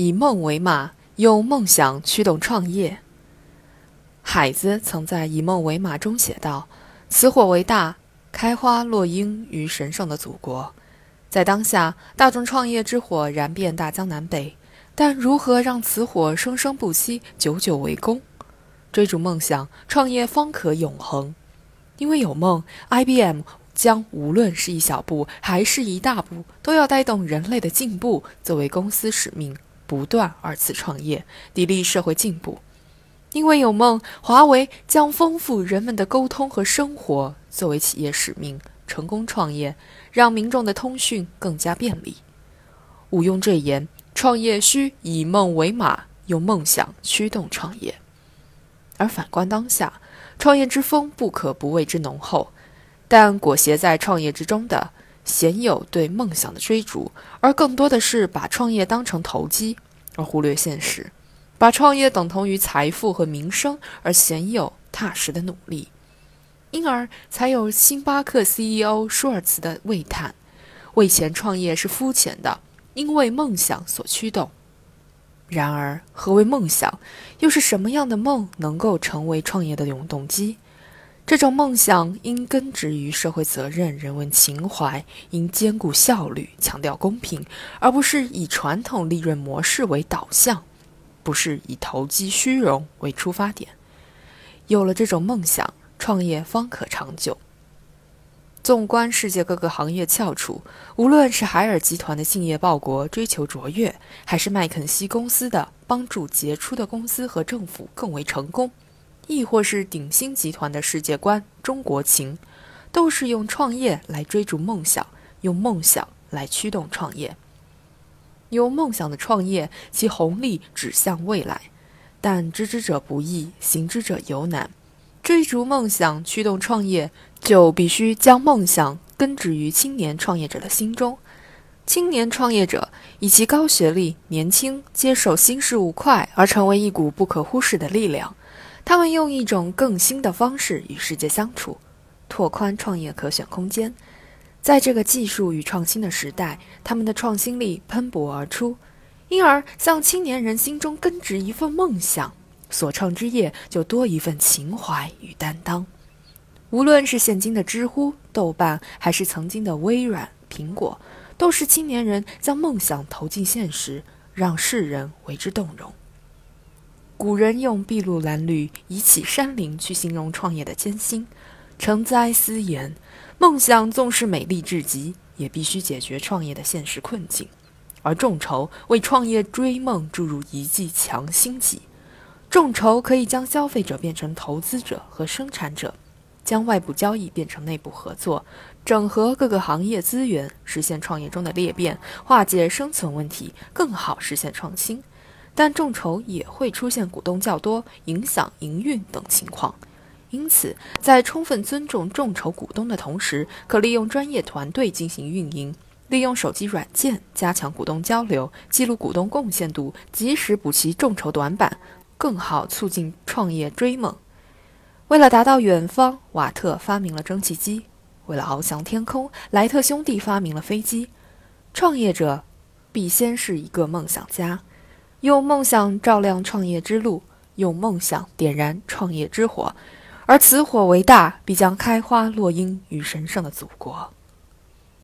以梦为马，用梦想驱动创业。海子曾在《以梦为马》中写道：“此火为大，开花落英于神圣的祖国。”在当下，大众创业之火燃遍大江南北，但如何让此火生生不息、久久为功？追逐梦想，创业方可永恒。因为有梦，IBM 将无论是一小步还是一大步，都要带动人类的进步作为公司使命，不断二次创业，砥砺社会进步。因为有梦，华为将丰富人们的沟通和生活作为企业使命，成功创业，让民众的通讯更加便利。毋庸赘言，创业需以梦为马，用梦想驱动创业。而反观当下，创业之风不可不谓之浓厚，但裹挟在创业之中的，鲜有对梦想的追逐，而更多的是把创业当成投机，而忽略现实，把创业等同于财富和名声，而鲜有踏实的努力，因而才有星巴克 CEO 舒尔茨的喟叹：“为钱创业是肤浅的，因为梦想所驱动。”然而，何为梦想？又是什么样的梦能够成为创业的永动机？这种梦想应根植于社会责任、人文情怀，应兼顾效率、强调公平，而不是以传统利润模式为导向，不是以投机虚荣为出发点。有了这种梦想，创业方可长久。纵观世界各个行业翘楚，无论是海尔集团的敬业报国、追求卓越，还是麦肯锡公司的帮助杰出的公司和政府更为成功，亦或是鼎新集团的世界观中国情，都是用创业来追逐梦想，用梦想来驱动创业。有梦想的创业，其红利指向未来，但知之者不易，行之者尤难。追逐梦想，驱动创业。就必须将梦想根植于青年创业者的心中。青年创业者以其高学历、年轻、接受新事物快而成为一股不可忽视的力量。他们用一种更新的方式与世界相处，拓宽创业可选空间。在这个技术与创新的时代，他们的创新力喷薄而出，因而向青年人心中根植一份梦想，所创之业就多一份情怀与担当。无论是现今的知乎、豆瓣，还是曾经的微软、苹果，都是青年人将梦想投进现实，让世人为之动容。古人用“筚路蓝缕，以启山林”去形容创业的艰辛。诚哉思言，梦想纵是美丽至极，也必须解决创业的现实困境。而众筹为创业追梦注入一剂强心剂。众筹可以将消费者变成投资者和生产者。将外部交易变成内部合作，整合各个行业资源，实现创业中的裂变，化解生存问题，更好实现创新。但众筹也会出现股东较多、影响营运等情况，因此在充分尊重众筹股东的同时，可利用专业团队进行运营，利用手机软件加强股东交流，记录股东贡献度，及时补齐众筹短板，更好促进创业追梦。为了达到远方，瓦特发明了蒸汽机；为了翱翔天空，莱特兄弟发明了飞机。创业者必先是一个梦想家，用梦想照亮创业之路，用梦想点燃创业之火，而此火为大，必将开花落英于神圣的祖国。